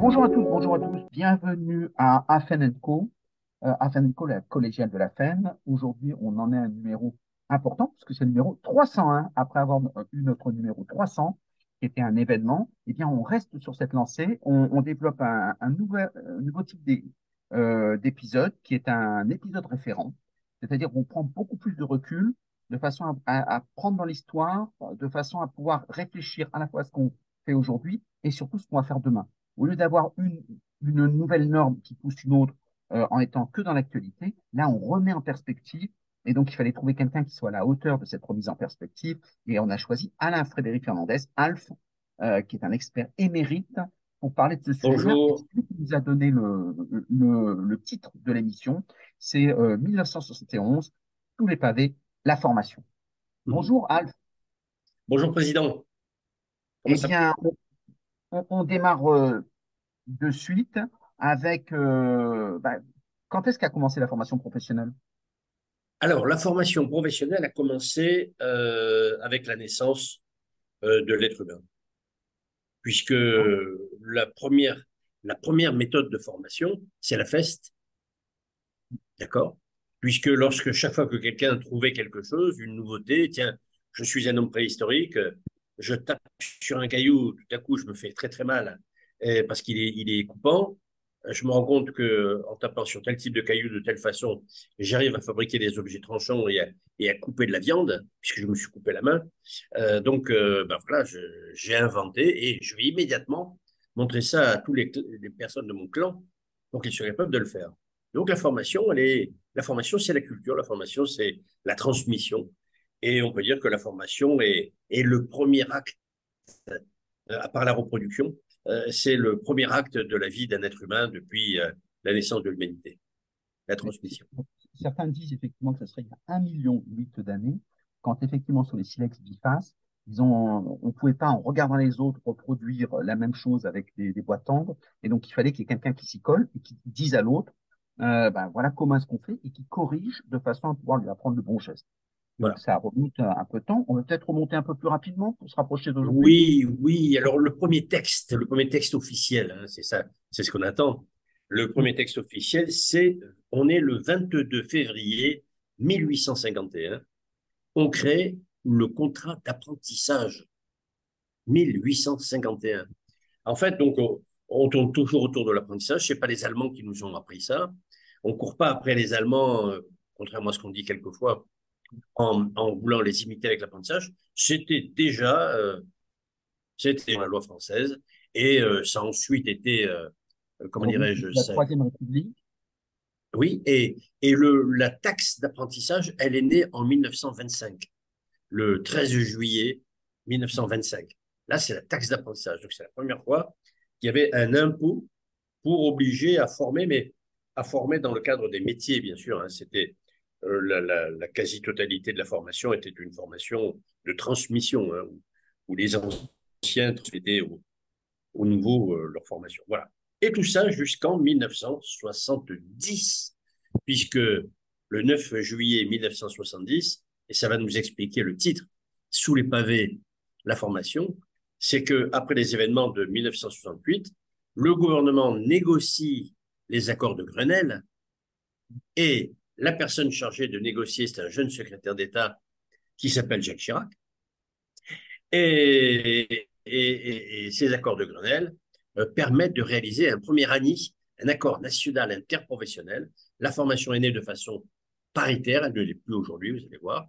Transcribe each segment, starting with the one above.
Bonjour à toutes, bonjour à tous. Bienvenue à Afen Co. Euh, Afen Co, la collégiale de la FEN. Aujourd'hui, on en est à un numéro important, parce que c'est le numéro 301. Après avoir eu notre numéro 300, qui était un événement, eh bien, on reste sur cette lancée. On, développe un, nouveau type euh, d'épisode, qui est un épisode référent. C'est-à-dire qu'on prend beaucoup plus de recul, de façon à prendre dans l'histoire, de façon à pouvoir réfléchir à la fois à ce qu'on fait aujourd'hui et surtout ce qu'on va faire demain. Au lieu d'avoir une, une nouvelle norme qui pousse une autre euh, en étant que dans l'actualité, là, on remet en perspective. Et donc, il fallait trouver quelqu'un qui soit à la hauteur de cette remise en perspective. Et on a choisi Alain Frédéric Fernandez, Alf, euh, qui est un expert émérite, pour parler de ce sujet. Bonjour. qui nous a donné le, le, le titre de l'émission. C'est euh, 1971, Tous les pavés, la formation. Mhm. Bonjour, Alf. Bonjour, Président. Comment Eh bien, on, on démarre euh, de suite avec euh, bah, quand est-ce qu'a commencé la formation professionnelle? Alors, la formation professionnelle a commencé euh, avec la naissance euh, de l'être humain, puisque la première, la première méthode de formation, c'est la feste, d'accord? Puisque lorsque chaque fois que quelqu'un trouvait quelque chose, une nouveauté, tiens, je suis un homme préhistorique, je tape sur un caillou, tout à coup, je me fais très très mal eh, parce qu'il est, il est coupant. Je me rends compte que en tapant sur tel type de caillou de telle façon, j'arrive à fabriquer des objets tranchants et à, et à, couper de la viande, puisque je me suis coupé la main. Euh, donc, euh, ben voilà, j'ai inventé et je vais immédiatement montrer ça à tous les, personnes de mon clan pour qu'ils soient capables de le faire. Donc, la formation, elle est, la formation, c'est la culture, la formation, c'est la transmission. Et on peut dire que la formation est, est le premier acte, euh, à part la reproduction, euh, c'est le premier acte de la vie d'un être humain depuis euh, la naissance de l'humanité, la transmission. Certains disent effectivement que ce serait il y a un million huit d'années, quand effectivement sur les silex bifaces, ils ont, on ne pouvait pas, en regardant les autres, reproduire la même chose avec des, des boîtes tendres, et donc il fallait qu'il y ait quelqu'un qui s'y colle et qui dise à l'autre, euh, ben voilà comment est-ce qu'on fait, et qui corrige de façon à pouvoir lui apprendre le bon geste. Voilà. Ça remonte un peu de temps. On va peut-être remonter un peu plus rapidement pour se rapprocher d'aujourd'hui. Oui, oui. Alors le premier texte, le premier texte officiel, hein, c'est ça, c'est ce qu'on attend. Le premier texte officiel, c'est on est le 22 février 1851. On crée le contrat d'apprentissage. 1851. En fait, donc on, on tourne toujours autour de l'apprentissage. C'est pas les Allemands qui nous ont appris ça. On court pas après les Allemands, euh, contrairement à ce qu'on dit quelquefois en, en, voulant les imiter avec l'apprentissage, c'était déjà euh, c'était la loi française et euh, ça a ensuite été euh, comment dirais-je la troisième République. Oui, et, et le, la taxe d'apprentissage, elle est née en 1925, le 13 juillet 1925. Là, c'est la taxe d'apprentissage. Donc, c'est la première fois qu'il y avait un impôt pour obliger à former, mais à former dans le cadre des métiers, bien sûr. Hein. C'était la, la, quasi-totalité de la formation était une formation de transmission, hein, où, les anciens transmettaient aux, aux nouveaux euh, leur formation. Voilà. Et tout ça jusqu'en 1970, puisque le 9 juillet 1970, et ça va nous expliquer le titre, Sous les pavés, la formation, c'est que après les événements de 1968, le gouvernement négocie les accords de Grenelle et la personne chargée de négocier, c'est un jeune secrétaire d'État qui s'appelle Jacques Chirac. Et, ces accords de Grenelle euh, permettent de réaliser un premier ANI, un accord national interprofessionnel. La formation est née de façon paritaire, elle ne l'est plus aujourd'hui, vous allez voir.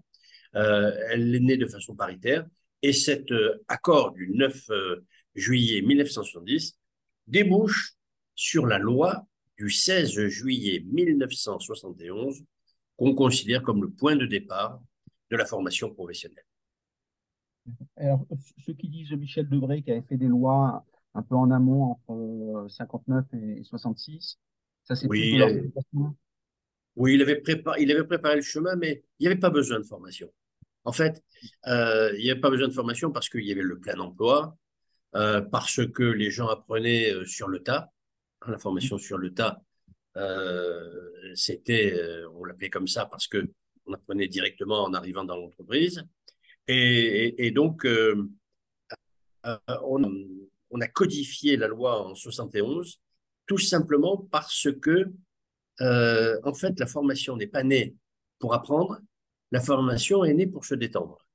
Euh, elle est née de façon paritaire. Et cet euh, accord du 9 juillet 1970 débouche sur la loi du 16 juillet 1971 qu'on considère comme le point de départ de la formation professionnelle. Alors, ceux qui disent Michel Debré qui avait fait des lois un peu en amont entre 59 et 66, ça c'est oui, il avait, oui, il avait, préparé, il avait préparé le chemin, mais il n'y avait pas besoin de formation. En fait, euh, il n'y avait pas besoin de formation parce qu'il y avait le plein emploi, euh, parce que les gens apprenaient euh, sur le tas, la formation sur le tas, euh, c'était, euh, on l'appelait comme ça parce que on apprenait directement en arrivant dans l'entreprise. Et, et, et, donc, euh, on, on a codifié la loi en 71, tout simplement parce que, en fait, la formation n'est pas née pour apprendre, la formation est née pour se détendre.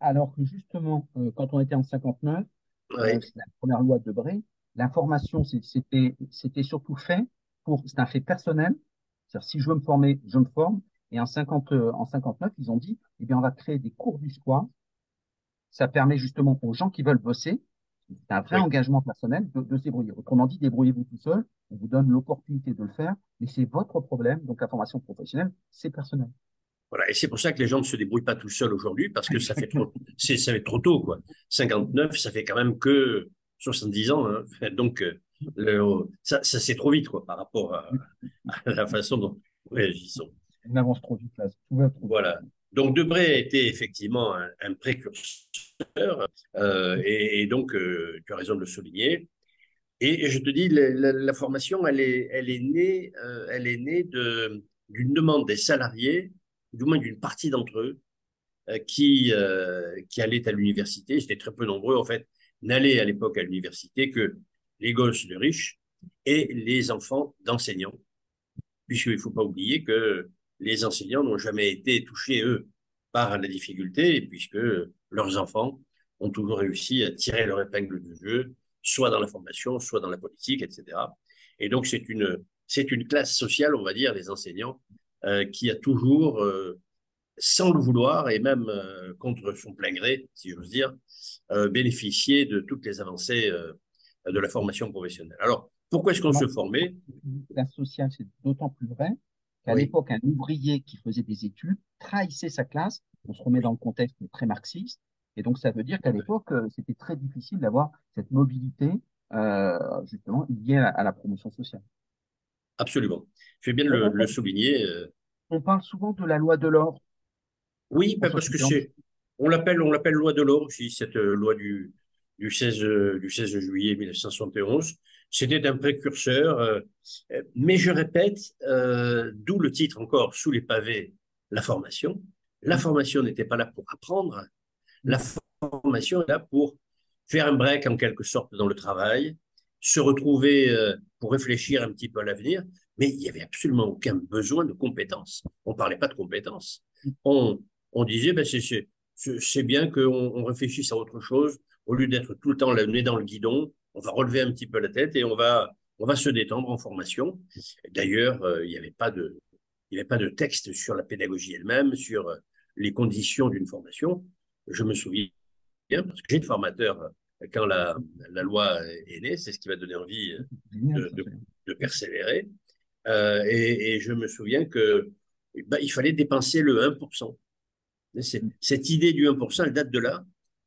Alors que justement, quand on était en 59, euh, la première loi de Debré, la formation, c'était surtout fait pour, c'est un fait personnel. C'est-à-dire, si je veux me former, je me forme. Et en, 50, en 59, ils ont dit, eh bien, on va créer des cours du soir ça permet justement aux gens qui veulent bosser, c'est un vrai engagement personnel, de, se débrouiller. Autrement dit, débrouillez-vous tout seul, on vous donne l'opportunité de le faire, mais c'est votre problème. Donc la formation professionnelle, c'est personnel. Voilà, et c'est pour ça que les gens ne se débrouillent pas tout seuls aujourd'hui, parce que ça fait trop, ça fait trop tôt, quoi. 59, ça fait quand même que 70 ans, hein. donc le, ça, ça c'est trop vite, quoi, par rapport à, la façon dont nous réagissons. On avance trop vite là. voilà. Donc Debré était effectivement un, précurseur, euh, et, donc euh, tu as raison de le souligner. Et, je te dis, la, formation, elle est, elle est née, euh, elle est née de, d'une demande des salariés, du moins d'une partie d'entre eux, qui, qui allaient à l'université. C'était très peu nombreux, en fait, n'allaient à l'époque à l'université que les gosses de riches et les enfants d'enseignants. Puisqu'il ne faut pas oublier que les enseignants n'ont jamais été touchés, eux, par la difficulté, puisque leurs enfants ont toujours réussi à tirer leur épingle du jeu, soit dans la formation, soit dans la politique, etc. Et donc, c'est une, c'est une classe sociale, on va dire, des enseignants, euh, qui a toujours, euh, sans le vouloir et même euh, contre son plein gré, si j'ose dire, bénéficié de toutes les avancées de la formation professionnelle. Alors, pourquoi est-ce qu'on se formait? La classe sociale, c'est d'autant plus vrai qu'à l'époque, un ouvrier qui faisait des études trahissait sa classe. On se remet dans le contexte très marxiste. Et donc, ça veut dire qu'à l'époque, euh, c'était très difficile d'avoir cette mobilité, euh, justement, liée à, la promotion sociale. Absolument. Je vais bien le, le souligner. Euh. On parle souvent de la loi de l'or. Oui, parce que c'est, on l'appelle, on l'appelle loi de l'or aussi, cette loi du, du 16, du 16 juillet 1971 c'était un précurseur. Euh, mais je répète, euh, d'où le titre encore, sous les pavés, la formation. La formation n'était pas là pour apprendre. La formation est là pour faire un break en quelque sorte dans le travail, se retrouver euh, pour réfléchir un petit peu à l'avenir, mais il n'y avait absolument aucun besoin de compétences. On ne parlait pas de compétences. On, on disait, ben c'est bien qu'on on réfléchisse à autre chose, au lieu d'être tout le temps le nez dans le guidon, on va relever un petit peu la tête et on va, on va se détendre en formation. D'ailleurs, euh, il n'y avait pas de, il avait pas de texte sur la pédagogie elle-même, sur euh, les conditions d'une formation. Je me souviens, parce que j'ai été formateur euh, quand la, la loi est née, c'est ce qui m'a donné envie de, de, persévérer. Euh, et, et, je me souviens que bah, il fallait dépenser le 1%. Cette idée du 1%, elle date de là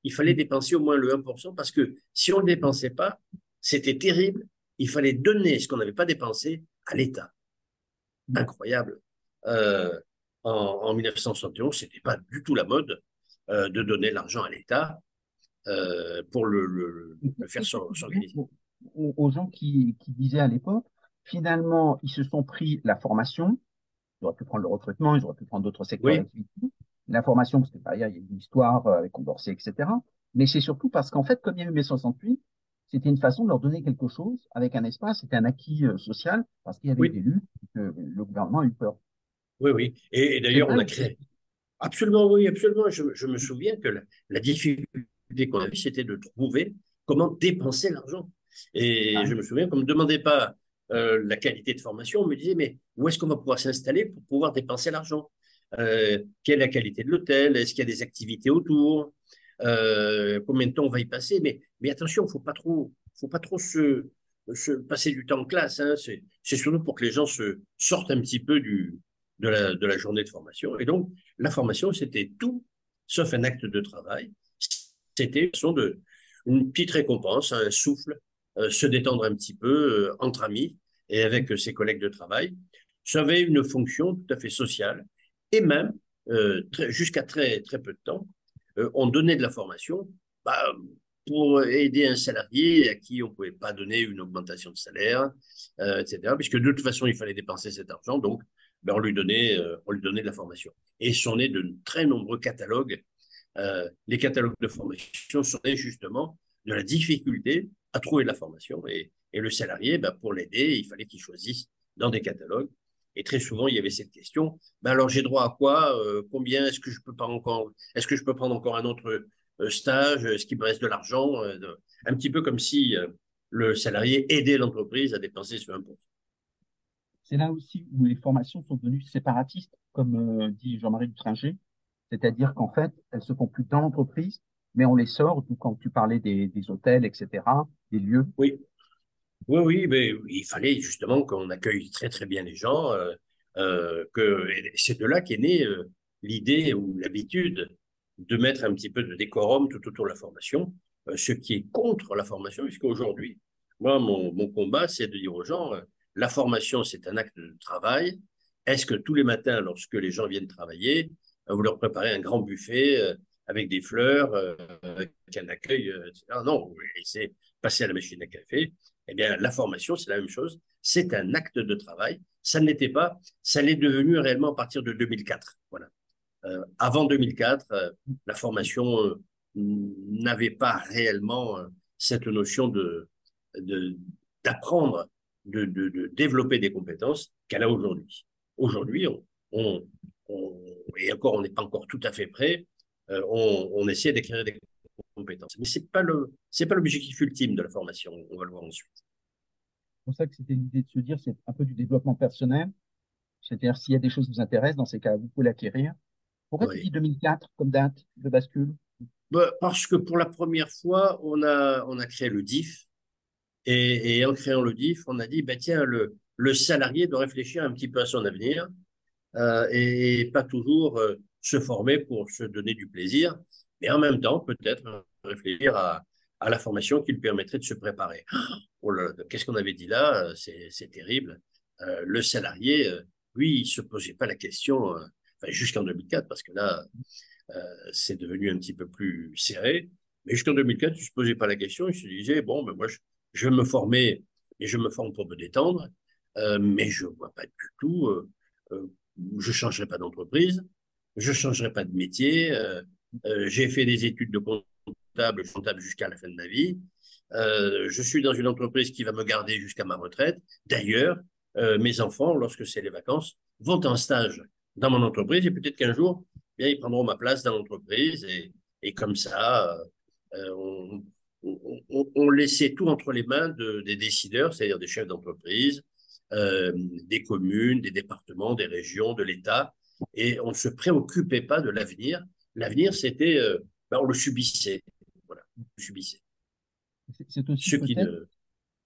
il fallait mm. dépenser au moins le 1% parce que si on ne le dépensait pas, c'était terrible. Il fallait donner ce qu'on n'avait pas dépensé à l'État. Mm. Incroyable. Euh, en, en, 1971, ce n'était pas du tout la mode euh, de donner l'argent à l'État euh, pour le, le, le faire s'organiser. Aux, gens qui, qui disaient à l'époque, finalement, ils se sont pris la formation, ils auraient pu prendre le recrutement, ils auraient pu prendre d'autres secteurs d'activité, l'information, parce que derrière, il y a une histoire euh, avec Condorcet, etc. Mais c'est surtout parce qu'en fait, comme il y a eu mai 68, c'était une façon de leur donner quelque chose avec un espace, c'était un acquis euh, social, parce qu'il y avait des élus, que le gouvernement a eu peur. Oui, oui. Et, d'ailleurs, on a créé. Absolument, oui, absolument. Je, je me souviens que la, difficulté qu'on a c'était de trouver comment dépenser l'argent. Et ah. je me souviens qu'on ne me demandait pas euh, la qualité de formation, on me disait, mais où est-ce qu'on va pouvoir s'installer pour pouvoir dépenser l'argent? Euh, quelle est la qualité de l'hôtel, est-ce qu'il y a des activités autour, euh, combien de temps on va y passer? Mais, attention, il ne faut pas trop, se, se, passer du temps en classe. Hein. C'est surtout pour que les gens se sortent un petit peu de, la, de journée de formation. Et donc, la formation, c'était tout sauf un acte de travail. C'était une façon de, une petite récompense, un souffle, euh, se détendre un petit peu entre amis et avec ses collègues de travail. Ça avait une fonction tout à fait sociale et même, euh, jusqu'à très, très peu de temps, euh, on donnait de la formation bah, pour aider un salarié à qui on ne pouvait pas donner une augmentation de salaire, euh, etc. Puisque de toute façon, il fallait dépenser cet argent, donc ben, on, lui donnait, on lui donnait de la formation. Et sont nés de très nombreux catalogues les catalogues de formation sont justement de la difficulté à trouver de la formation. Et, et le salarié, ben, pour l'aider, il fallait qu'il choisisse dans des catalogues. Et très souvent, il y avait cette question ben alors, j'ai droit à quoi Combien Est-ce que je peux pas encore Est-ce que je peux prendre encore un autre stage Est-ce qu'il me reste de l'argent Un petit peu comme si le salarié aidait l'entreprise à dépenser un poste. C'est là aussi où les formations sont devenues séparatistes, comme dit Jean-Marie Dutringer, c'est-à-dire qu'en fait, elles se font plus dans l'entreprise, mais on les sort, quand tu parlais des, hôtels, etc., des lieux. Oui, oui, oui, mais il fallait justement qu'on accueille très très bien les gens, euh, euh, que c'est de là qu'est née euh, l'idée ou l'habitude de mettre un petit peu de décorum tout autour de la formation, ce qui est contre la formation, puisqu'aujourd'hui, moi, mon, mon combat, c'est de dire aux gens, la formation, c'est un acte de travail. Est-ce que tous les matins, lorsque les gens viennent travailler, vous leur préparez un grand buffet avec des fleurs, avec un accueil, etc. Non, c'est passer à la machine à café. Eh bien, la formation, c'est la même chose. C'est un acte de travail. Ça ne l'était pas. Ça l'est devenu réellement à partir de 2004. Voilà. Euh, avant 2004, euh, la formation euh, n'avait pas réellement cette notion de d'apprendre, de, de, développer des compétences qu'elle a aujourd'hui. Aujourd'hui, on, et encore, on n'est pas encore tout à fait prêt. On, on essaie d'écrire des compétences. Mais ce n'est pas l'objectif ultime de la formation, on va le voir ensuite. C'est pour ça que c'était l'idée de se dire, c'est un peu du développement personnel. C'est-à-dire, s'il y a des choses qui vous intéressent, dans ces cas, vous pouvez l'acquérir. Pourquoi tu dis 2004 comme date de bascule? Bah, Parce que pour la première fois, on a, on a créé le DIF. Et, en créant le DIF, on a dit, bah, tiens, le, le salarié doit réfléchir un petit peu à son avenir euh, et, pas toujours euh, se former pour se donner du plaisir mais en même temps, peut-être réfléchir à, à, la formation qui lui permettrait de se préparer. Oh qu'est-ce qu'on avait dit là C'est terrible. Euh, le salarié, euh, lui, il se posait pas la question, euh, enfin, jusqu'en 2004, parce que là, euh, c'est devenu un petit peu plus serré. Mais jusqu'en 2004, il se posait pas la question. Il se disait bon, ben moi, je, je vais me former et je me forme pour me détendre, euh, mais je vois pas du tout. Euh, je changerai pas d'entreprise, je changerai pas de métier. Euh, j'ai fait des études de comptable, comptable jusqu'à la fin de ma vie. Euh, je suis dans une entreprise qui va me garder jusqu'à ma retraite. D'ailleurs, euh, mes enfants, lorsque c'est les vacances, vont en stage dans mon entreprise et peut-être qu'un jour, bien, ils prendront ma place dans l'entreprise et, et comme ça, euh, on, on, laissait tout entre les mains de, des décideurs, c'est-à-dire des chefs d'entreprise, euh, des communes, des départements, des régions, de l'État, et on ne se préoccupait pas de l'avenir L'avenir, c'était, euh, ben, on le subissait. Voilà, on le subissait. C'est aussi peut-être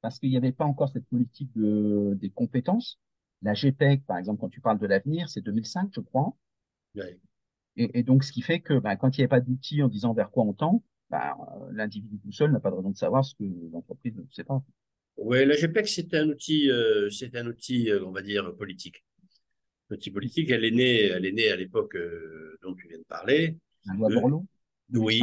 parce qu'il n'y avait pas encore cette politique de, des compétences. La GPEC, par exemple, quand tu parles de l'avenir, c'est 2005, je crois. Et, et, donc, ce qui fait que ben, quand il n'y avait pas d'outils en disant vers quoi on tend, ben, l'individu tout seul n'a pas de raison de savoir ce que l'entreprise ne sait pas. Oui, la GPEC, c'est un outil, euh, c'est un outil, euh, on va dire, politique petit politique. Elle est née, elle est née à l'époque euh, dont tu viens de parler. La loi Borloo. oui,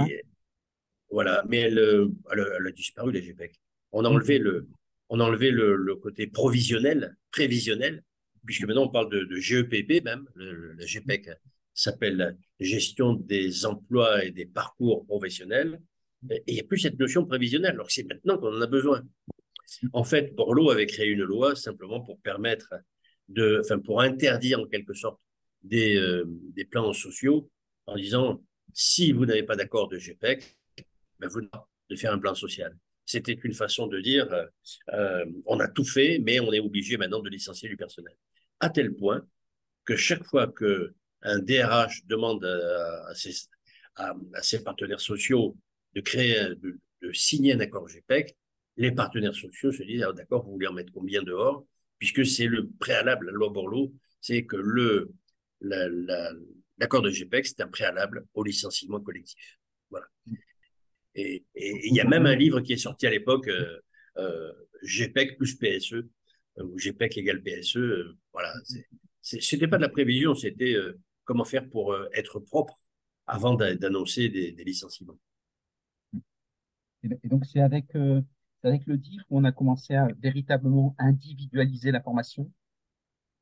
voilà. Mais elle, euh, elle, a disparu la GPEC. On a enlevé le, on a enlevé le, le, côté provisionnel, prévisionnel, puisque maintenant on parle de, de GEPP même. Le, la GPEC s'appelle gestion des emplois et des parcours professionnels. Et il n'y a plus cette notion prévisionnelle, alors que c'est maintenant qu'on en a besoin. En fait, Borloo avait créé une loi simplement pour permettre de, enfin, pour interdire en quelque sorte des, euh, des plans sociaux en disant si vous n'avez pas d'accord de GPEC, ben vous de faire un plan social. C'était une façon de dire euh, euh, on a tout fait, mais on est obligé maintenant de licencier du personnel. À tel point que chaque fois que un DRH demande à, ses, à, ses, partenaires sociaux de créer, de, de, signer un accord GPEC, les partenaires sociaux se disent ah, d'accord, vous voulez en mettre combien dehors? Puisque c'est le préalable, la loi Borloo, c'est que le, l'accord de GPEC, c'est un préalable au licenciement collectif. Voilà. Et il y a même un livre qui est sorti à l'époque, euh, euh, GPEC plus PSE, euh, ou GPEC égale PSE. Euh, voilà. C'était pas de la prévision, c'était comment faire pour être propre avant d'annoncer des, des, licenciements. Et donc c'est avec c'est avec le DIF où on a commencé à véritablement individualiser la formation.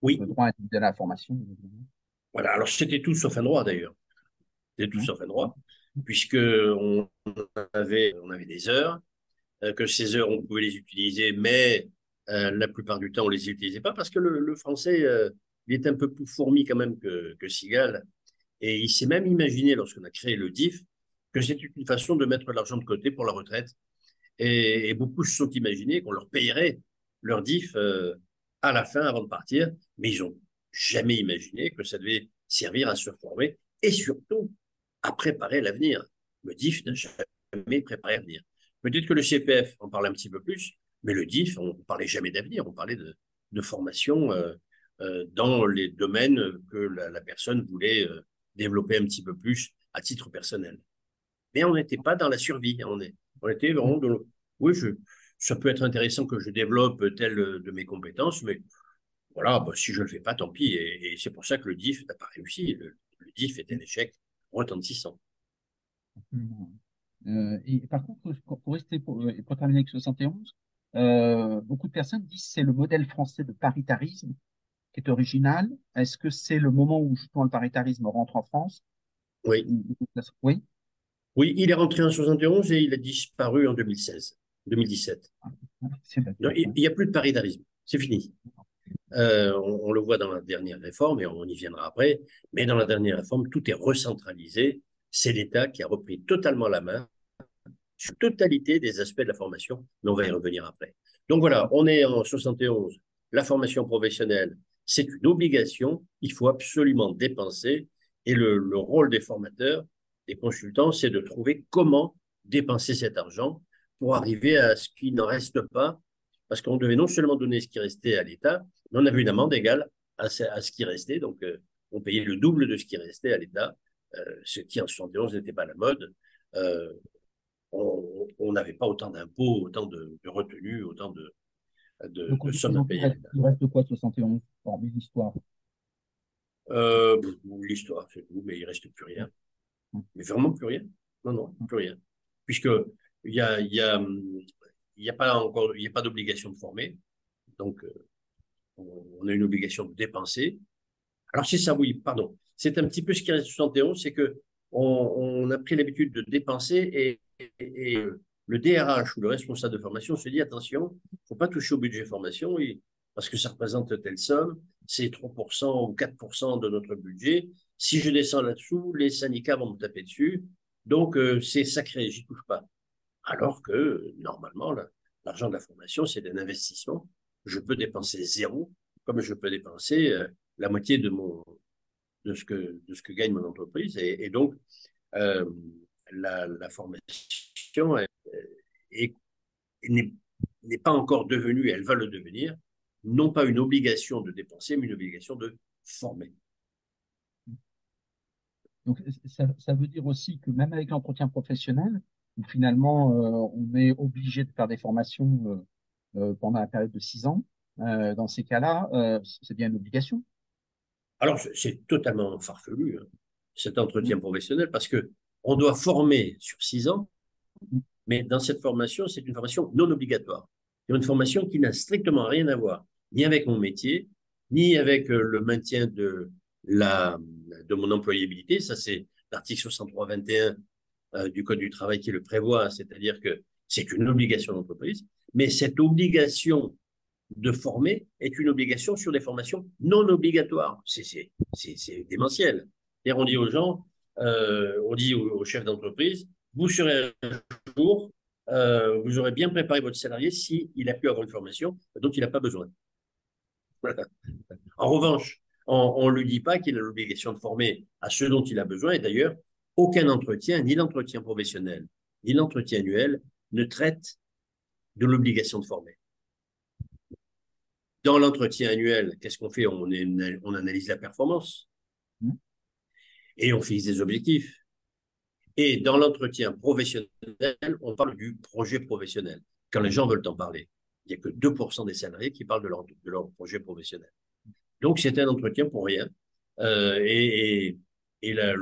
Oui. Le droit individuel à la formation. Voilà, alors c'était tout sauf un droit d'ailleurs. C'était tout sauf un droit. puisqu'on avait, on avait des heures, euh, que ces heures, on pouvait les utiliser, mais euh, la plupart du temps, on les utilisait pas parce que le, français, euh, il est un peu plus fourmi quand même que, que Sigal. Et il s'est même imaginé, lorsqu'on a créé le DIF, que c'était une façon de mettre l'argent de côté pour la retraite. Et, beaucoup se sont imaginés qu'on leur payerait leur DIF à la fin avant de partir, mais ils n'ont jamais imaginé que ça devait servir à se former et surtout à préparer l'avenir. Le DIF n'a jamais préparé l'avenir. Peut-être que le CPF en parle un petit peu plus, mais le DIF, on ne parlait jamais d'avenir, on parlait de, formation euh, euh, dans les domaines que la, personne voulait euh, développer un petit peu plus à titre personnel. Mais on n'était pas dans la survie, on, est, on était vraiment dans le, oui, je, ça peut être intéressant que je développe telle de mes compétences, mais voilà, bah, si je ne le fais pas, tant pis. Et, c'est pour ça que le DIF n'a pas réussi. Le, DIF est un échec retentissant. Euh, et par contre, pour, rester pour, euh, pour, terminer avec 71, euh, beaucoup de personnes disent que c'est le modèle français de paritarisme qui est original. Est-ce que c'est le moment où justement le paritarisme rentre en France? Oui. Oui. Oui, il est rentré en 71 et il a disparu en 2016, 2017. Ah, il n'y a plus de paritarisme, c'est fini. Euh, on, le voit dans la dernière réforme et on y viendra après, mais dans la dernière réforme, tout est recentralisé. C'est l'État qui a repris totalement la main sur totalité des aspects de la formation, mais on va y revenir après. Donc voilà, on est en 71. La formation professionnelle, c'est une obligation. Il faut absolument dépenser. Et le rôle des formateurs, des consultants, c'est de trouver comment dépenser cet argent pour arriver à ce qu'il n'en reste pas, parce qu'on devait non seulement donner ce qui restait à l'État, mais on avait une amende égale à ce, qui restait, donc euh, on payait le double de ce qui restait à l'État, euh, ce qui en 71 n'était pas la mode. Euh, on n'avait pas autant d'impôts, autant de, retenues, autant de, de, sommes à payer. Il reste quoi 71, hormis l'histoire? L'histoire, c'est tout, mais il reste plus rien. Mais vraiment plus rien. Non, non, plus rien. Puisque il y a, y a, y a pas encore, il n'y a pas d'obligation de former. Donc, euh, on a une obligation de dépenser. Alors, c'est ça, oui, pardon. C'est un petit peu ce qui reste 71, c'est que on, a pris l'habitude de dépenser et, et, le DRH ou le responsable de formation se dit attention, il ne faut pas toucher au budget formation parce que ça représente telle somme, c'est 3% ou 4% de notre budget. Si je descends là-dessous, les syndicats vont me taper dessus. Donc, euh, c'est sacré, j'y touche pas. Alors que, normalement, l'argent de la formation, c'est un investissement. Je peux dépenser zéro, comme je peux dépenser euh, la moitié de, ce que, de ce que gagne mon entreprise. Et, donc, euh, la, formation n'est pas encore devenue, elle va le devenir, non pas une obligation de dépenser, mais une obligation de former. Donc, ça, veut dire aussi que même avec l'entretien professionnel, où finalement euh, on est obligé de faire des formations euh, euh, pendant la période de six ans, dans ces cas-là, c'est bien une obligation. Alors, c'est totalement farfelu, hein, cet entretien professionnel, parce que on doit former sur six ans, mais dans cette formation, c'est une formation non obligatoire. C'est une formation qui n'a strictement rien à voir, ni avec mon métier, ni avec le maintien de de mon employabilité. Ça, c'est l'article 63-21 euh, du Code du travail qui le prévoit, c'est-à-dire que c'est une obligation d'entreprise, mais cette obligation de former est une obligation sur des formations non obligatoires. C'est démentiel. on dit aux gens, euh, on dit aux, chefs d'entreprise, vous serez un jour, euh, vous aurez bien préparé votre salarié s'il a pu avoir une formation dont il n'a pas besoin. En revanche, on ne lui dit pas qu'il a l'obligation de former à ce dont il a besoin. Et d'ailleurs, aucun entretien, ni l'entretien professionnel, ni l'entretien annuel, ne traite de l'obligation de former. Dans l'entretien annuel, qu'est-ce qu'on fait? On, on, analyse la performance et on fixe des objectifs. Et dans l'entretien professionnel, on parle du projet professionnel, quand les gens veulent en parler. Il n'y a que 2% des salariés qui parlent de leur, de leur projet professionnel. Donc, c'était un entretien pour rien. Euh, et, et, la,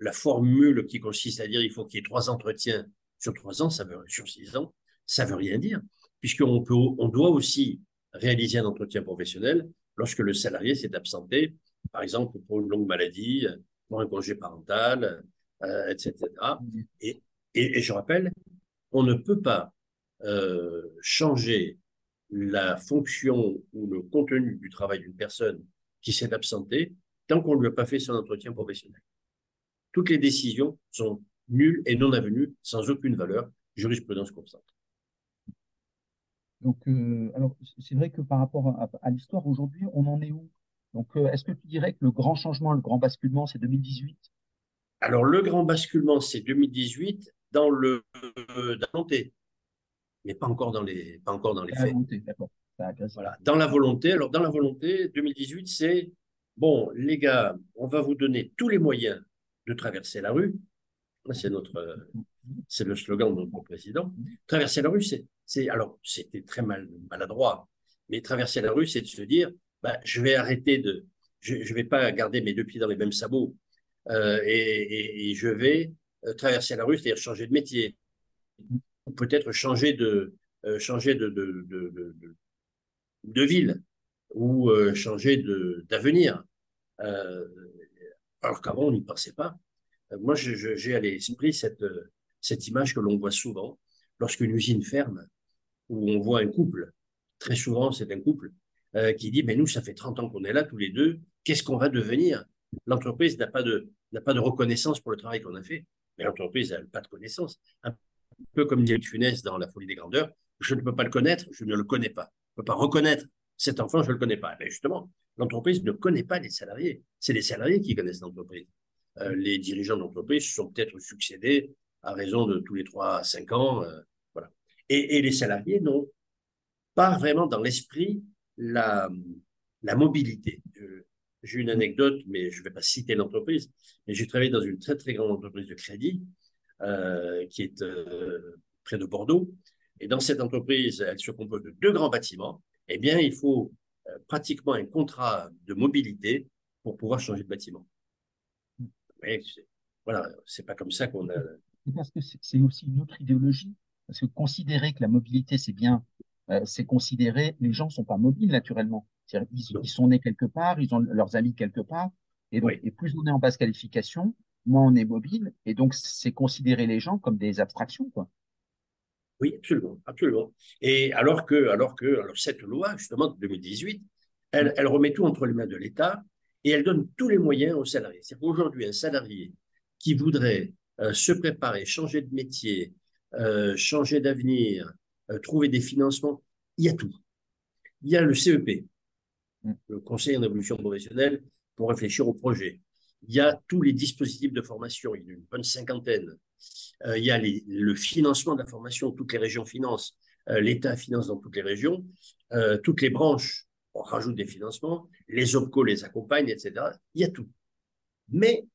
la, formule qui consiste à dire il faut qu'il y ait trois entretiens sur trois ans, ça veut, sur six ans, ça veut rien dire, puisqu'on peut, on doit aussi réaliser un entretien professionnel lorsque le salarié s'est absenté, par exemple pour une longue maladie, pour un congé parental, etc. Et, et, je rappelle, on ne peut pas changer la fonction ou le contenu du travail d'une personne qui s'est absentée tant qu'on ne lui a pas fait son entretien professionnel. Toutes les décisions sont nulles et non avenues, sans aucune valeur, jurisprudence constante. Donc, euh, alors, c'est vrai que par rapport à, l'histoire aujourd'hui, on en est où? Donc, euh, est-ce que tu dirais que le grand changement, le grand basculement, c'est 2018 Alors, le grand basculement, c'est 2018 dans le euh, dans mais pas encore dans les, pas encore dans les faits. Voilà, dans la volonté. Alors, dans la volonté, 2018, c'est bon, les gars, on va vous donner tous les moyens de traverser la rue. C'est notre, c'est le slogan de notre président. Traverser la rue, c'est, alors c'était très mal, maladroit, mais traverser la rue, c'est de se dire, bah, je vais arrêter de, je, ne vais pas garder mes deux pieds dans les mêmes sabots euh, et, je vais euh, traverser la rue, c'est-à-dire changer de métier, peut-être changer de, euh, changer de, ville ou changer de d'avenir. alors qu'avant on n'y pensait pas. moi, j'ai à l'esprit cette cette image que l'on voit souvent lorsqu'une usine ferme, où on voit un couple, très souvent c'est un couple, euh, qui dit, mais nous, ça fait 30 ans qu'on est là tous les deux, qu'est-ce qu'on va devenir? L'entreprise n'a pas, de, n'a pas de reconnaissance pour le travail qu'on a fait, mais l'entreprise n'a pas de connaissance. Peu comme dit Funès dans La folie des grandeurs, je ne peux pas le connaître, je ne le connais pas. Je ne peux pas reconnaître cet enfant, je ne le connais pas. Mais justement, l'entreprise ne connaît pas les salariés. C'est les salariés qui connaissent l'entreprise. Euh, les dirigeants d'entreprise sont peut-être succédés à raison de tous les 3 à 5 ans. Euh, voilà. Et, les salariés n'ont pas vraiment dans l'esprit la, mobilité. J'ai une anecdote, mais je ne vais pas citer l'entreprise, mais j'ai travaillé dans une très très grande entreprise de crédit euh, qui est euh, près de Bordeaux. Et dans cette entreprise, elle se compose de deux grands bâtiments. Eh bien, il faut pratiquement un contrat de mobilité pour pouvoir changer de bâtiment. Mais voilà, c'est pas comme ça qu'on a parce que c'est aussi une autre idéologie. Parce que considérer que la mobilité, c'est bien, euh, c'est considérer, les gens ne sont pas mobiles naturellement. Ils, ils, sont nés quelque part, ils ont leurs amis quelque part. Et, donc, et plus on est en basse qualification, moins on est mobile. Et donc, c'est considérer les gens comme des abstractions. Quoi. Oui, absolument, absolument. Et alors que, alors que alors cette loi, justement, de 2018, elle, elle remet tout entre les mains de l'État et elle donne tous les moyens aux salariés. C'est qu'aujourd'hui, un salarié qui voudrait euh, se préparer, changer de métier, euh, changer d'avenir, euh, trouver des financements, il y a tout. Il y a le CEP, mm. le Conseil en évolution professionnelle, pour réfléchir au projet. Il y a tous les dispositifs de formation, il y en a une bonne cinquantaine. il y a le financement de la formation, toutes les régions financent, l'État finance dans toutes les régions, toutes les branches, on rajoute des financements, les OPCO les accompagnent, etc. Il y a tout. Mais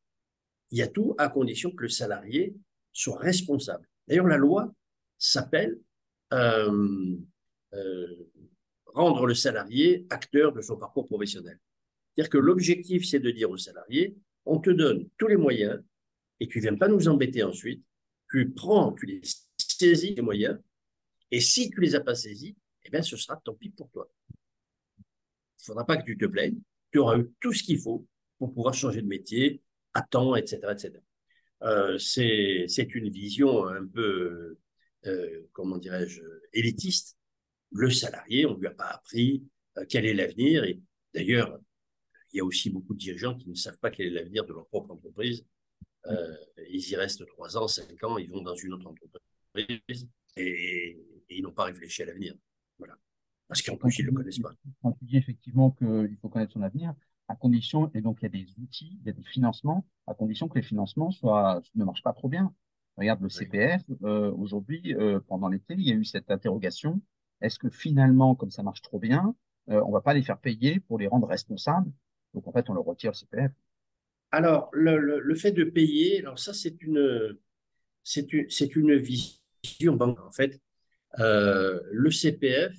il y a tout à condition que le salarié soit responsable. D'ailleurs, la loi s'appelle euh, euh, rendre le salarié acteur de son parcours professionnel. C'est-à-dire que l'objectif, c'est de dire au salarié, on te donne tous les moyens et tu ne viens pas nous embêter ensuite, tu prends, tu les saisis les moyens, et si tu les as pas saisis, eh bien, ce sera tant pis pour toi. Il ne faudra pas que tu te plaignes, tu auras eu tout ce qu'il faut pour pouvoir changer de métier, à temps, etc. etc. Euh, c'est une vision un peu, euh, comment dirais-je, élitiste. Le salarié, on ne lui a pas appris euh, quel est l'avenir. Et d'ailleurs, il y a aussi beaucoup de dirigeants qui ne savent pas quel est l'avenir de leur propre entreprise. ils y restent trois ans, cinq ans, ils vont dans une autre entreprise et, ils n'ont pas réfléchi à l'avenir. Voilà. Parce qu'en plus, ils ne le connaissent pas. Quand tu dis effectivement qu'il faut connaître son avenir, à condition, et donc il y a des outils, il y a des financements, à condition que les financements soient, ne marchent pas trop bien. Regarde le CPF, euh, aujourd'hui, euh, pendant l'été, il y a eu cette interrogation. Est-ce que finalement, comme ça marche trop bien, euh, on va pas les faire payer pour les rendre responsables Donc en fait, on leur retire le CPF. Alors, le, le, fait de payer, alors ça, c'est une, c'est une, c'est une vision banque. En fait, le CPF,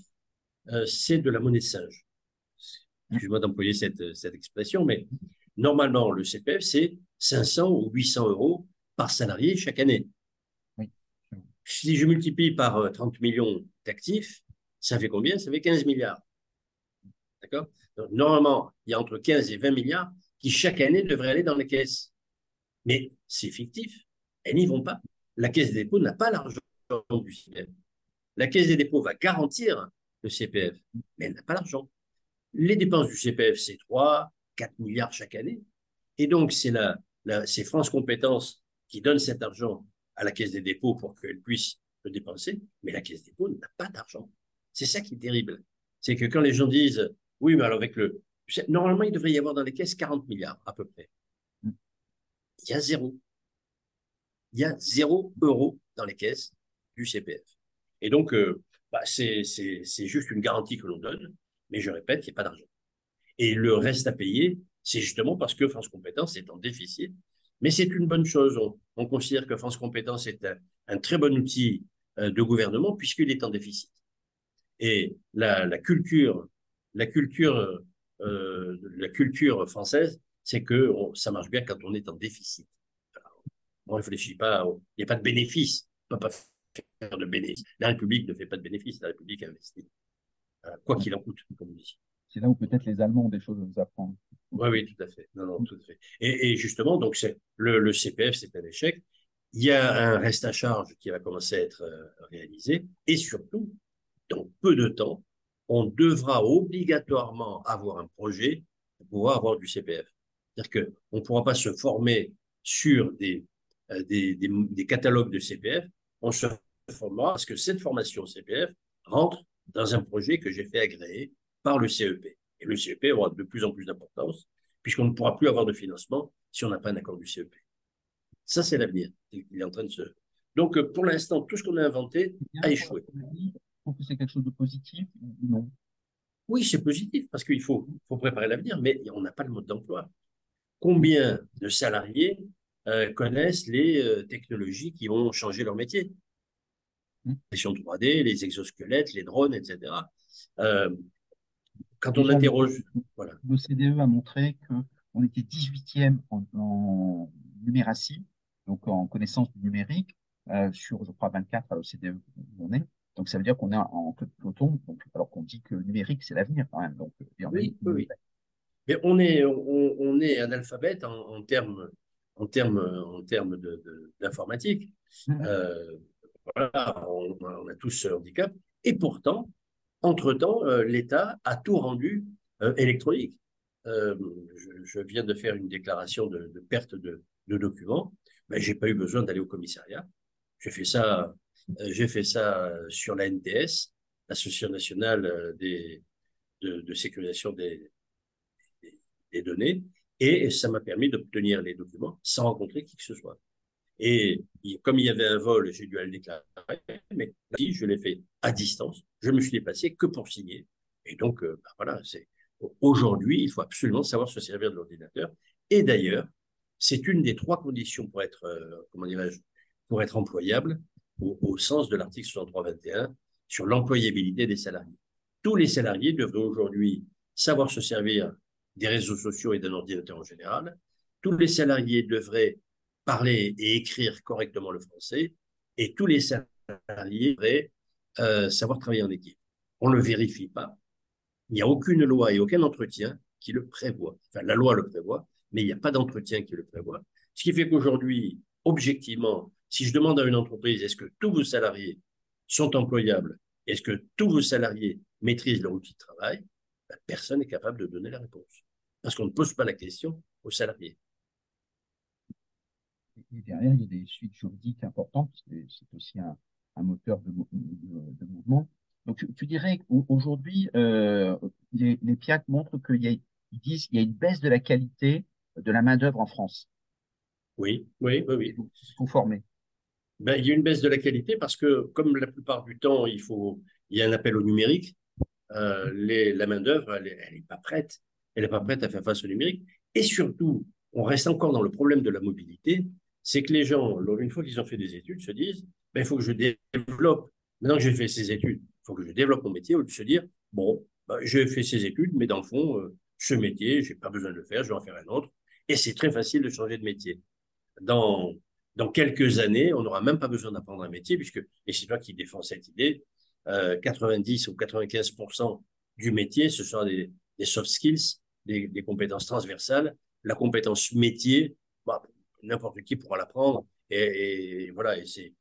c'est de la monnaie de singe excuse-moi d'employer cette, cette expression, mais normalement, le CPF, c'est 500 ou 800 euros par salarié chaque année. Si je multiplie par 30 euh, millions d'actifs, ça fait combien? Ça fait 15 milliards. D'accord? Donc, normalement, il y a entre 15 et 20 milliards qui, chaque année, devraient aller dans les caisses. Mais c'est fictif. Elles n'y vont pas. La Caisse des dépôts n'a pas l'argent du CPF. La Caisse des dépôts va garantir le CPF, mais elle n'a pas l'argent. Les dépenses du CPF, c'est 3, 4 milliards chaque année. Et donc, c'est la, c'est France Compétences qui donne cet argent à la Caisse des dépôts pour qu'elle puisse le dépenser, mais la Caisse des dépôts n'a pas d'argent. C'est ça qui est terrible. C'est que quand les gens disent, oui, mais alors avec le... Normalement, il devrait y avoir dans les caisses 40 milliards à peu près. Il y a zéro. Il y a zéro euro dans les caisses du CPF. Et donc, euh, bah, c'est juste une garantie que l'on donne, mais je répète, il n'y a pas d'argent. Et le reste à payer, c'est justement parce que France Compétences est en déficit. Mais c'est une bonne chose. On, considère que France Compétences est un, très bon outil euh, de gouvernement puisqu'il est en déficit. Et la, la culture, la culture, euh, la culture française, c'est que ça marche bien quand on est en déficit. on ne réfléchit pas, il n'y a pas de bénéfice. On ne peut pas faire de bénéfice. La République ne fait pas de bénéfice, la République investit. quoi qu'il en coûte, comme on dit c'est là où peut-être les Allemands ont des choses à nous apprendre. Oui, oui, tout à fait. Non, non, tout à fait. Et, justement, donc c'est le, le, CPF, c'est un échec. Il y a un reste à charge qui va commencer à être euh, réalisé. Et surtout, dans peu de temps, on devra obligatoirement avoir un projet pour pouvoir avoir du CPF. C'est-à-dire qu'on ne pourra pas se former sur des, euh, des, des, des, catalogues de CPF. On se formera parce que cette formation CPF rentre dans un projet que j'ai fait agréer par le CEP. Et le CEP aura de plus en plus d'importance, puisqu'on ne pourra plus avoir de financement si on n'a pas un accord du CEP. Ça, c'est l'avenir. Il est en train de se. Donc, euh, pour l'instant, tout ce qu'on a inventé a échoué. Que c'est quelque chose de positif ou non? Oui, c'est positif, parce qu'il faut, faut préparer l'avenir, mais on n'a pas le mode d'emploi. Combien de salariés euh, connaissent les euh, technologies qui vont changer leur métier? Hum. Les 3D, les exosquelettes, les drones, etc. Euh, quand on interroge. Voilà. Le CDE a montré qu'on était 18e en, numératie, donc en connaissance du numérique, euh, sur, je crois, 24 à l'OCDE où on est. Donc, ça veut dire qu'on est en queue de peloton, alors qu'on dit que le numérique, c'est l'avenir quand même. Donc, oui, oui, Mais on est, on, est analphabète en, en termes en termes, en termes d'informatique. Mmh. Euh, voilà, on, on, a tous ce handicap. Et pourtant, entre-temps, euh, l'État a tout rendu euh, électronique. Je, viens de faire une déclaration de, perte de, documents, mais j'ai pas eu besoin d'aller au commissariat. J'ai fait ça, j'ai fait ça sur la NTS, l'Association nationale des, de, sécurisation des, données, et ça m'a permis d'obtenir les documents sans rencontrer qui que ce soit. Et comme il y avait un vol, j'ai dû aller le déclarer, mais je l'ai fait à distance. Je me suis déplacé que pour signer. Et donc, euh, bah, voilà, c'est aujourd'hui, il faut absolument savoir se servir de l'ordinateur. Et d'ailleurs, c'est une des trois conditions pour être, euh, comment dirais-je, pour être employable, au, sens de l'article 63-21 sur l'employabilité des salariés. Tous les salariés devraient aujourd'hui savoir se servir des réseaux sociaux et d'un ordinateur en général. Tous les salariés devraient parler et écrire correctement le français, et tous les salariés devraient euh, savoir travailler en équipe. On ne le vérifie pas. Il n'y a aucune loi et aucun entretien qui le prévoit. Enfin, la loi le prévoit, mais il n'y a pas d'entretien qui le prévoit. Ce qui fait qu'aujourd'hui, objectivement, si je demande à une entreprise, est-ce que tous vos salariés sont employables? Est-ce que tous vos salariés maîtrisent leur outil de travail? Ben, Personne n'est capable de donner la réponse. Parce qu'on ne pose pas la question aux salariés et derrière, il y a des suites juridiques importantes, c'est aussi un, moteur de, mouvement. Donc, tu, dirais qu'aujourd'hui, euh, les, les PIAC montrent qu'ils disent qu'il y a une baisse de la qualité de la main-d'œuvre en France. Oui, oui, oui. oui. Il faut former. Ben, il y a une baisse de la qualité parce que, comme la plupart du temps, il, faut, il y a un appel au numérique, euh, la main-d'œuvre, elle n'est pas prête. Elle n'est pas prête à faire face au numérique. Et surtout, on reste encore dans le problème de la mobilité c'est que les gens, une fois qu'ils ont fait des études, se disent, ben, il faut que je développe, maintenant que j'ai fait ces études, il faut que je développe mon métier, au lieu de se dire, bon, ben, j'ai fait ces études, mais dans le fond, euh, ce métier, j'ai pas besoin de le faire, je vais en faire un autre. Et c'est très facile de changer de métier. Dans, dans quelques années, on n'aura même pas besoin d'apprendre un métier, puisque, et c'est toi qui défends cette idée, 90 euh, ou 95% du métier, ce sont des, soft skills, des, compétences transversales. La compétence métier, bah, n'importe qui pourra l'apprendre. Et, et, voilà, et c'est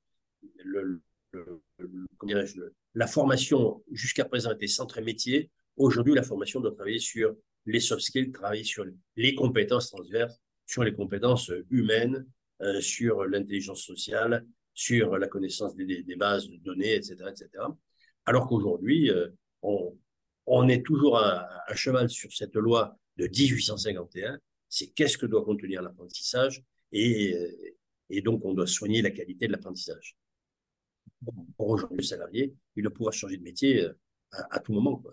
le, le, le la formation jusqu'à présent était centrée métier. Aujourd'hui, la formation doit travailler sur les soft skills, travailler sur les compétences transverses, sur les compétences humaines, euh, sur l'intelligence sociale, sur la connaissance des, bases de données, etc., etc. Alors qu'aujourd'hui, euh, on, est toujours à, cheval sur cette loi de 1851. C'est qu'est-ce que doit contenir l'apprentissage et, et donc on doit soigner la qualité de l'apprentissage. aujourd'hui, le salarié, il pouvoir changer de métier euh, à, tout moment.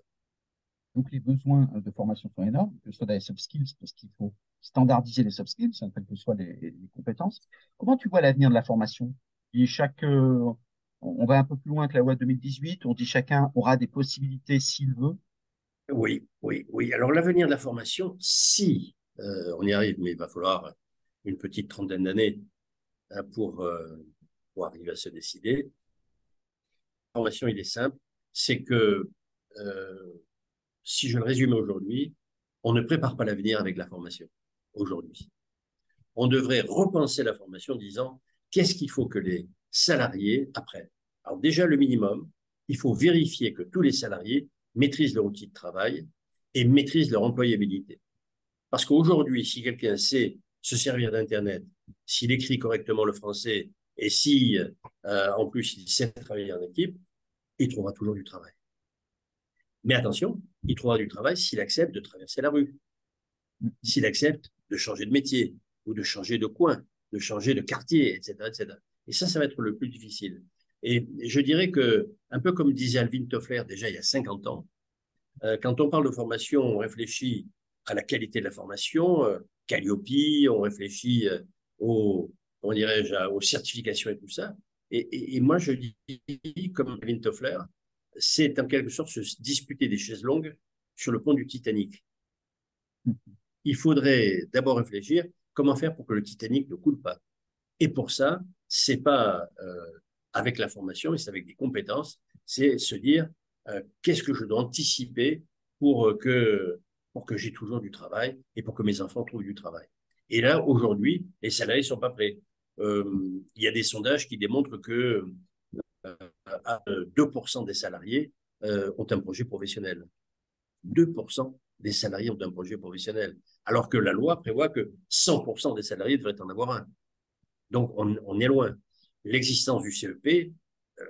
Donc, les besoins de formation sont énormes, que ce soit dans les soft skills, parce qu'il faut standardiser les soft skills, hein, quelles que soient les, compétences. Comment tu vois l'avenir de la formation? Euh, on va un peu plus loin que la loi 2018, on dit chacun aura des possibilités s'il veut. Oui, oui, oui. Alors, l'avenir de la formation, si euh, on y arrive, mais il va falloir une petite trentaine d'années hein, pour, euh, pour arriver à se décider. La formation, il est simple, c'est que si je le résume aujourd'hui, on ne prépare pas l'avenir avec la formation aujourd'hui. On devrait repenser la formation en disant qu'est-ce qu'il faut que les salariés apprennent? Alors déjà, le minimum, il faut vérifier que tous les salariés maîtrisent leur outil de travail et maîtrisent leur employabilité. Parce qu'aujourd'hui, si quelqu'un sait se servir d'Internet, s'il écrit correctement le français et si, euh, en plus, il sait travailler en équipe, il trouvera toujours du travail. Mais attention, il trouvera du travail s'il accepte de traverser la rue, s'il accepte de changer de métier ou de changer de coin, de changer de quartier, etc., etc. Et ça, ça va être le plus difficile. Et je dirais que, un peu comme disait Alvin Toffler déjà il y a 50 ans, euh, quand on parle de formation, on réfléchit à la qualité de la formation, euh, Calliope, on réfléchit euh, aux, comment dirais-je, aux certifications et tout ça. Et moi, je dis, comme Alvin Toffler, c'est en quelque sorte se disputer des chaises longues sur le pont du Titanic. Il faudrait d'abord réfléchir comment faire pour que le Titanic ne coule pas. Et pour ça, c'est pas euh, avec la formation, mais c'est avec des compétences. C'est se dire euh, qu'est-ce que je dois anticiper pour que pour que j'ai toujours du travail et pour que mes enfants trouvent du travail. Et là, aujourd'hui, les salariés sont pas prêts. Euh, il y a des sondages qui démontrent que 2% des salariés euh, ont un projet professionnel. 2% des salariés ont un projet professionnel, alors que la loi prévoit que 100% des salariés devraient en avoir un. Donc, on, est loin. L'existence du CEP, euh,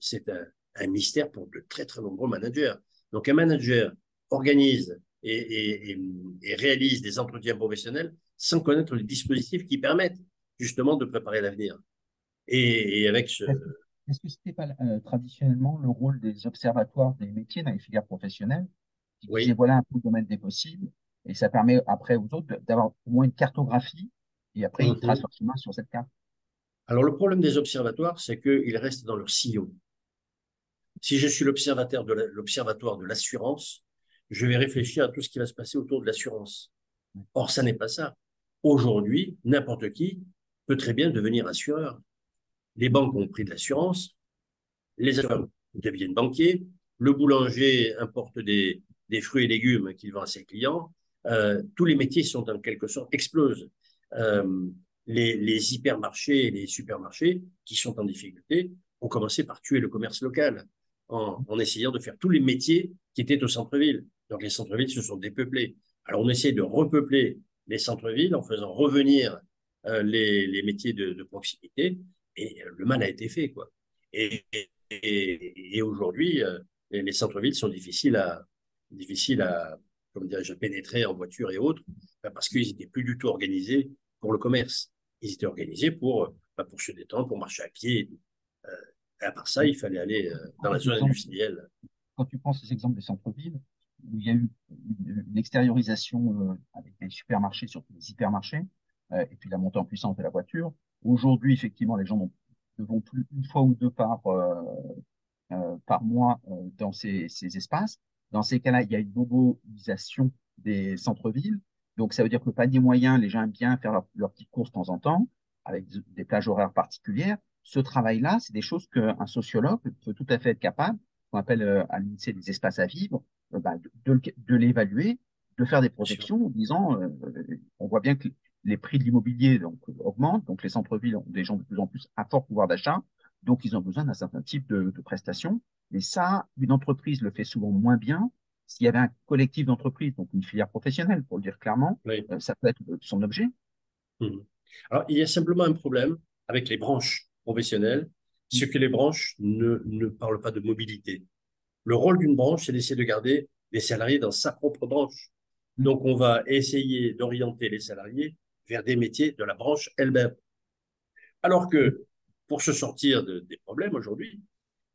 c'est un, mystère pour de très, très nombreux managers. Donc, un manager organise et, et, réalise des entretiens professionnels sans connaître les dispositifs qui permettent justement de préparer l'avenir. Et, avec ce, est-ce que ce n'était pas euh, traditionnellement le rôle des observatoires des métiers dans les filières professionnelles qui oui. disaient voilà un peu le domaine des possibles et ça permet après aux autres d'avoir au moins une cartographie et après ils tracent leur chemin sur cette carte? Alors le problème des observatoires, c'est qu'ils restent dans leur sillon. Si je suis l'observateur de l'observatoire de l'assurance, je vais réfléchir à tout ce qui va se passer autour de l'assurance. Or, ça n'est pas ça. Aujourd'hui, n'importe qui peut très bien devenir assureur les banques ont pris de l'assurance, les assureurs deviennent banquiers, le boulanger importe des, fruits et légumes qu'il vend à ses clients. Euh, tous les métiers sont en quelque sorte explosent. Euh, les, hypermarchés et les supermarchés qui sont en difficulté ont commencé par tuer le commerce local en, essayant de faire tous les métiers qui étaient au centre-ville. Donc les centres-villes se sont dépeuplés. Alors on essaie de repeupler les centres-villes en faisant revenir euh, les, métiers de proximité et le mal a été fait, quoi. Et, et, et aujourd'hui, euh, les centres-villes sont difficiles à, difficiles à, comme dirais-je, pénétrer en voiture et autres, bah, parce qu'ils n'étaient plus du tout organisés pour le commerce. Ils étaient organisés pour, bah, pour se détendre, pour marcher à pied. Euh, et à part ça, il fallait aller euh, dans la zone industrielle. Quand tu prends ces exemples des centres-villes, où il y a eu une extériorisation euh, avec des supermarchés, surtout des hypermarchés, euh, et puis la montée en puissance de la voiture, Aujourd'hui, effectivement, les gens ne vont plus une fois ou deux par, euh, euh, par mois euh, dans ces, ces, espaces. Dans ces cas-là, il y a une mobilisation des centres-villes. Donc, ça veut dire que le panier moyen, les gens aiment bien faire leurs leur petites courses de temps en temps, avec des plages horaires particulières. Ce travail-là, c'est des choses qu'un sociologue peut tout à fait être capable, qu'on appelle euh, à l'INSEE des espaces à vivre, bah, de, de, de l'évaluer, de faire des projections en disant, on voit bien que les prix de l'immobilier donc, augmentent, donc les centres-villes ont des gens de plus en plus à fort pouvoir d'achat, donc ils ont besoin d'un certain type de, de prestations. Et ça, une entreprise le fait souvent moins bien. S'il y avait un collectif d'entreprises, donc une filière professionnelle, pour le dire clairement, Oui. euh, ça peut être son objet. Mhm. Alors, il y a simplement un problème avec les branches professionnelles, c'est que les branches ne, ne parlent pas de mobilité. Le rôle d'une branche, c'est d'essayer de garder les salariés dans sa propre branche. Mm. Donc, on va essayer d'orienter les salariés vers des métiers de la branche elle-même. Alors que pour se sortir de- des problèmes aujourd'hui,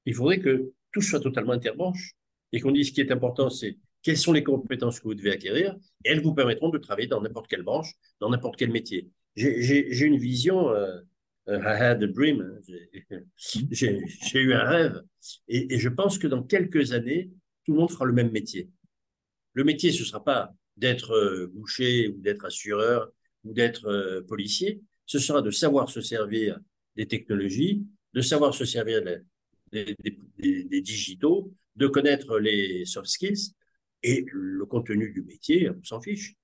il faudrait que tout soit totalement interbranche et qu'on dise ce qui est important, c'est quelles sont les compétences que vous devez acquérir et elles vous permettront de travailler dans n'importe quelle branche, dans n'importe quel métier. J'ai- une vision, euh, euh, I had a dream, hein, j'ai eu un rêve et, et je pense que dans quelques années, tout le monde fera le même métier. Le métier, ce ne sera pas d'être euh, boucher ou d'être assureur ou d'être euh, policier, ce sera de savoir se servir des technologies, de savoir se servir de- des, des- des- des digitaux, de connaître les soft skills et le contenu du métier, on s'en fiche.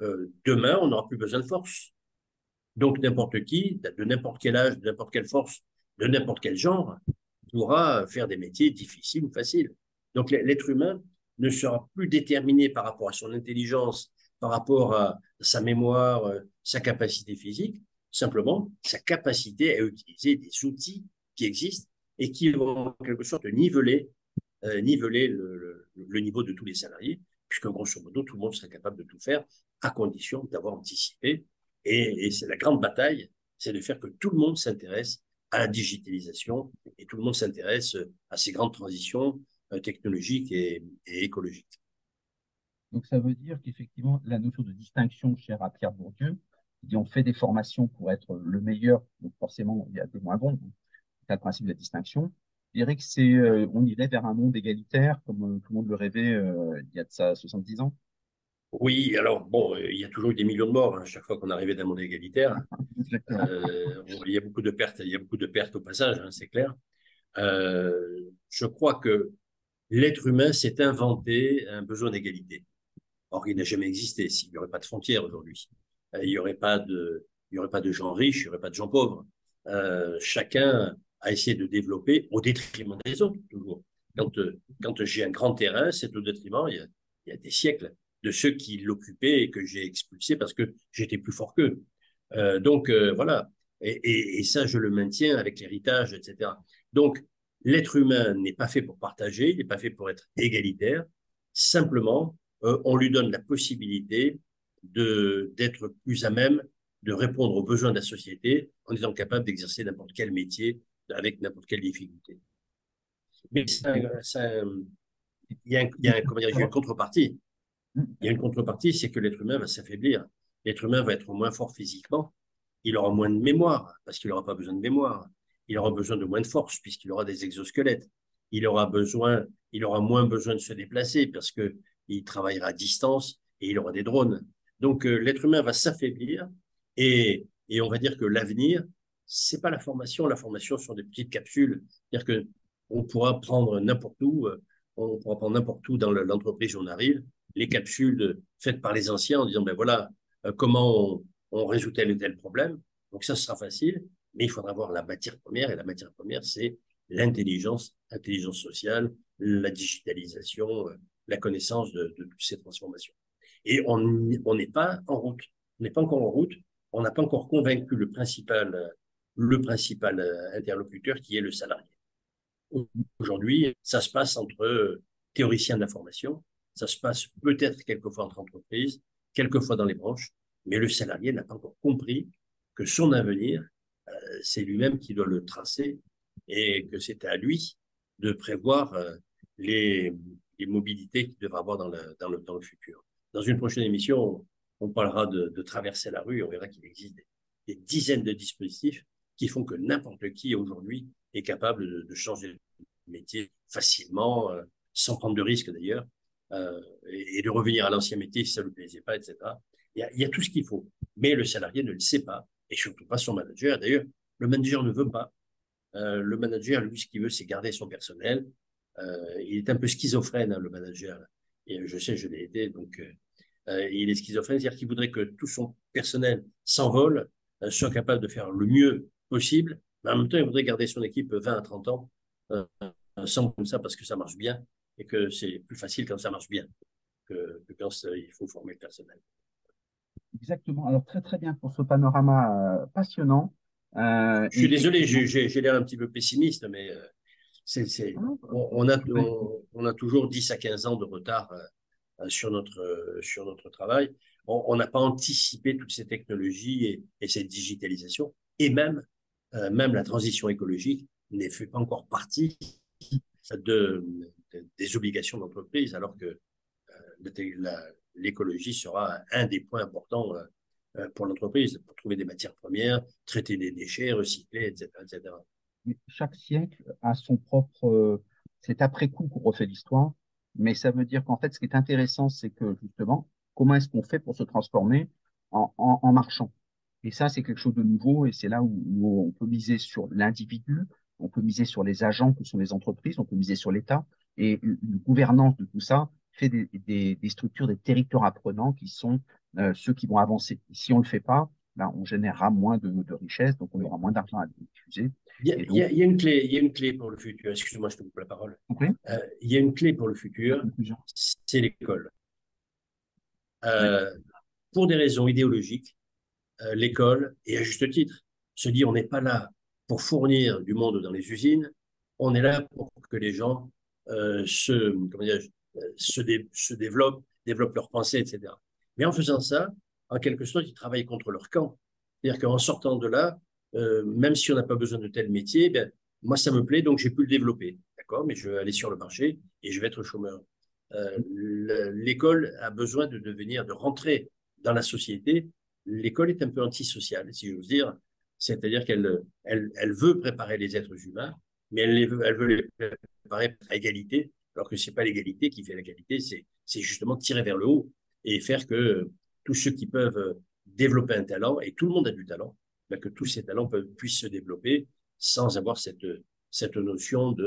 Euh, demain, on n'aura plus besoin de force. Donc, n'importe qui, de n'importe quel âge, de n'importe quelle force, de n'importe quel genre, pourra faire des métiers difficiles ou faciles. Donc, l'être humain ne sera plus déterminé par rapport à son intelligence, par rapport à sa mémoire, euh, sa capacité physique, simplement sa capacité à utiliser des outils qui existent et qui vont en quelque sorte niveler, euh, niveler le, niveau de tous les salariés, puisque grosso modo, tout le monde sera capable de tout faire à condition d'avoir anticipé. Et, c'est la grande bataille, c'est de faire que tout le monde s'intéresse à la digitalisation et tout le monde s'intéresse à ces grandes transitions euh, technologiques et écologiques. Donc ça veut dire qu'effectivement, la notion de distinction chère à Pierre Bourdieu, qui on fait des formations pour être le meilleur, donc forcément il y a des moins bons, c'est le principe de la distinction. Je dirais que c'est, euh, on irait vers un monde égalitaire, comme euh, tout le monde le rêvait euh, il y a de ça 70 ans? Oui, alors bon, il y a toujours eu des millions de morts hein, chaque fois qu'on arrivait d'un monde égalitaire. Il y a beaucoup de pertes, il y a beaucoup de pertes au passage, hein, c'est clair. Je crois que l'être humain s'est inventé un besoin d'égalité. Or, il n'a jamais existé. S'il n'y aurait pas de frontières aujourd'hui, il n'y aurait pas de, il y aurait pas de gens riches, il n'y aurait pas de gens pauvres. Euh, chacun a essayé de développer au détriment des autres, toujours. Quand, quand j'ai un grand terrain, c'est au détriment, il y, a, des siècles, de ceux qui l'occupaient et que j'ai expulsés parce que j'étais plus fort qu'eux. Euh, donc, euh, voilà. Et, ça, je le maintiens avec l'héritage, etc. Donc, l'être humain n'est pas fait pour partager, il n'est pas fait pour être égalitaire. Simplement, euh, on lui donne la possibilité d'être plus à même de répondre aux besoins de la société en étant capable d'exercer n'importe quel métier avec n'importe quelle difficulté. Mais ça, il y a, y une contrepartie. Il y a une contrepartie, c'est que l'être humain va s'affaiblir. L'être humain va être moins fort physiquement. Il aura moins de mémoire parce qu'il n'aura pas besoin de mémoire. Il aura besoin de moins de force puisqu'il aura des exosquelettes. Il aura besoin, il aura moins besoin de se déplacer parce que il travaillera à distance et il aura des drones. Donc euh, l'être humain va s'affaiblir et, et on va dire que l'avenir, c'est pas la formation. La formation sont des petites capsules. C'est-à-dire que on pourra prendre n'importe où, on pourra prendre n'importe où dans l'entreprise où on arrive, les capsules faites par les anciens en disant ben voilà euh, comment on, résout tel ou tel problème. Donc ça, sera facile, mais il faudra avoir la matière première et la matière première, c'est l'intelligence, l'intelligence sociale, la digitalisation, euh, la connaissance de, de, ces transformations. Et on n'est pas en route. On n'est pas encore en route. On n'a pas encore convaincu le principal, le principal interlocuteur qui est le salarié. Aujourd'hui, ça se passe entre théoriciens de l'information, ça se passe peut-être quelquefois entre entreprises, quelquefois dans les branches, mais le salarié n'a pas encore compris que son avenir, euh, c'est lui-même qui doit le tracer et que c'est à lui de prévoir euh, les, les, mobilités qu'il devra avoir dans le, dans, le, dans futur. Dans une prochaine émission, on, parlera de, traverser la rue et on verra qu'il existe des, dizaines de dispositifs qui font que n'importe qui aujourd'hui est capable de, changer de métier facilement, euh, sans prendre de risques d'ailleurs, euh, et, de revenir à l'ancien métier si ça ne lui plaisait pas, etc. Il y, a, il y a tout ce qu'il faut. Mais le salarié ne le sait pas, et surtout pas son manager. D'ailleurs, le manager ne veut pas. Euh, le manager, lui, ce qu'il veut, c'est garder son personnel. Euh, il est un peu schizophrène, hein, le manager. Et je sais, je l'ai été. Donc, Euh, il est schizophrène, c'est-à-dire qu'il voudrait que tout son personnel s'envole, euh, soit capable de faire le mieux possible, mais en même temps, il voudrait garder son équipe 20 à 30 ans euh, sans comme ça parce que ça marche bien et que c'est plus facile quand ça marche bien que, que quand il faut former le personnel. Exactement. Alors, très, très bien pour ce panorama passionnant. je suis désolé, j'ai l'air un petit peu pessimiste, mais ah, on, a, on, a toujours 10 à 15 ans de retard euh, sur notre, euh, sur notre travail. On n'a pas anticipé toutes ces technologies et, et cette digitalisation. Et même, euh, même la transition écologique n'est fait pas encore partie de, des obligations d'entreprise, alors que l'écologie sera un des points importants pour l'entreprise, pour trouver des matières premières, traiter des déchets, recycler, etc. etc. Chaque siècle a son propre. C'est après coup qu'on refait l'histoire. Mais ça veut dire qu'en fait, ce qui est intéressant, c'est que justement, comment est-ce qu'on fait pour se transformer en, en, en marchand? Et ça, c'est quelque chose de nouveau et c'est là où, on peut miser sur l'individu, on peut miser sur les agents que sont les entreprises, on peut miser sur l'État et une gouvernance de tout ça fait des, des, des structures, des territoires apprenants qui sont euh, ceux qui vont avancer. Si on le fait pas, ben, on générera moins de, de richesses, donc on aura moins d'argent à diffuser. Il y, a, il, y a, une clé, il y a une clé pour le futur. Excuse-moi, je te coupe la parole. Euh, il y a une clé pour le futur, c'est l'école. Euh, pour des raisons idéologiques, euh, l'école, et à juste titre, se dit on n'est pas là pour fournir du monde dans les usines, on est là pour que les gens se, comment dire, se, dé, se développent, développent leurs pensées, etc. Mais en faisant ça, en quelque sorte, ils travaillent contre leur camp. C'est-à-dire qu'en sortant de là, euh, même si on n'a pas besoin de tel métier, ben, moi, ça me plaît, donc j'ai pu le développer. D'accord? Mais je vais aller sur le marché et je vais être chômeur. Euh, l'école a besoin de devenir, de rentrer dans la société. L'école est un peu antisociale, si j'ose dire. C'est-à-dire qu'elle elle, veut préparer les êtres humains, mais elle, veut, elle veut les préparer à égalité, alors que c'est pas l'égalité qui fait l'égalité, c'est justement tirer vers le haut et faire que tous ceux qui peuvent développer un talent, et tout le monde a du talent, ben, que tous ces talents puissent se développer sans avoir cette, cette notion de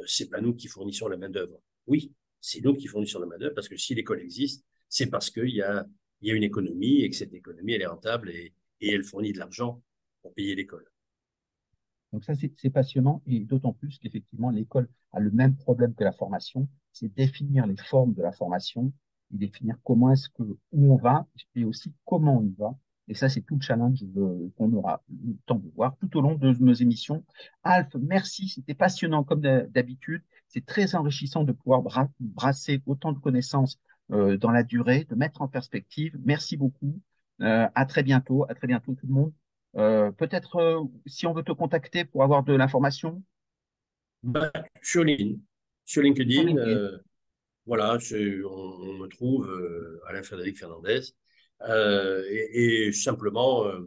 euh, c'est pas nous qui fournissons la main-d'œuvre. Oui, c'est nous qui fournissons la main-d'œuvre parce que si l'école existe, c'est parce qu'il y a, y a une économie et que cette économie, elle est rentable et, et elle fournit de l'argent pour payer l'école. Donc ça, c'est passionnant et d'autant plus qu'effectivement, l'école a le même problème que la formation, c'est définir les formes de la formation et définir comment est-ce que, où on va et aussi comment on y va et ça, c'est tout le challenge qu'on aura le temps de voir tout au long de nos émissions. Alf, merci, c'était passionnant comme d'habitude. C'est très enrichissant de pouvoir brasser autant de connaissances euh, dans la durée, de mettre en perspective. Merci beaucoup. Euh, à très bientôt. À très bientôt tout le monde. Euh, Peut-être euh, si on veut te contacter pour avoir de l'information. Bah, sur LinkedIn. Sur LinkedIn, Euh, voilà, on, me trouve Alain Frédéric Fernandez. Euh, et, simplement, euh,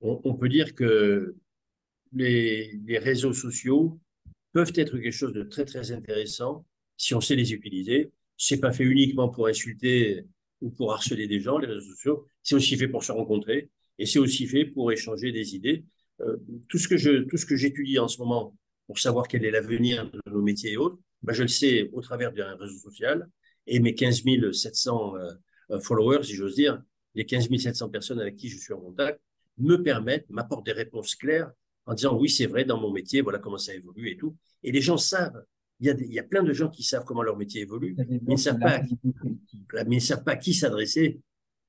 on, peut dire que les, les, réseaux sociaux peuvent être quelque chose de très très intéressant si on sait les utiliser. C'est pas fait uniquement pour insulter ou pour harceler des gens, les réseaux sociaux. C'est aussi fait pour se rencontrer et c'est aussi fait pour échanger des idées. Euh, tout ce que je, tout ce que j'étudie en ce moment pour savoir quel est l'avenir de nos métiers et autres, ben je le sais au travers d'un réseau social et mes 15 700 euh, followers, si j'ose dire, les 15 700 personnes avec qui je suis en contact me permettent, m'apportent des réponses claires en disant oui, c'est vrai, dans mon métier, voilà comment ça évolue et tout. Et les gens savent. Il y a, des, il y a plein de gens qui savent comment leur métier évolue, mais ils ne savent pas, mais ils savent pas à qui s'adresser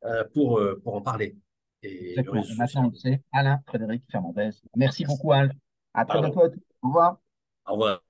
euh, pour, euh, pour en parler. Et maintenant, c'est Alain Frédéric Fernandez. Merci beaucoup, Alain. À très bientôt. Au revoir. Au revoir.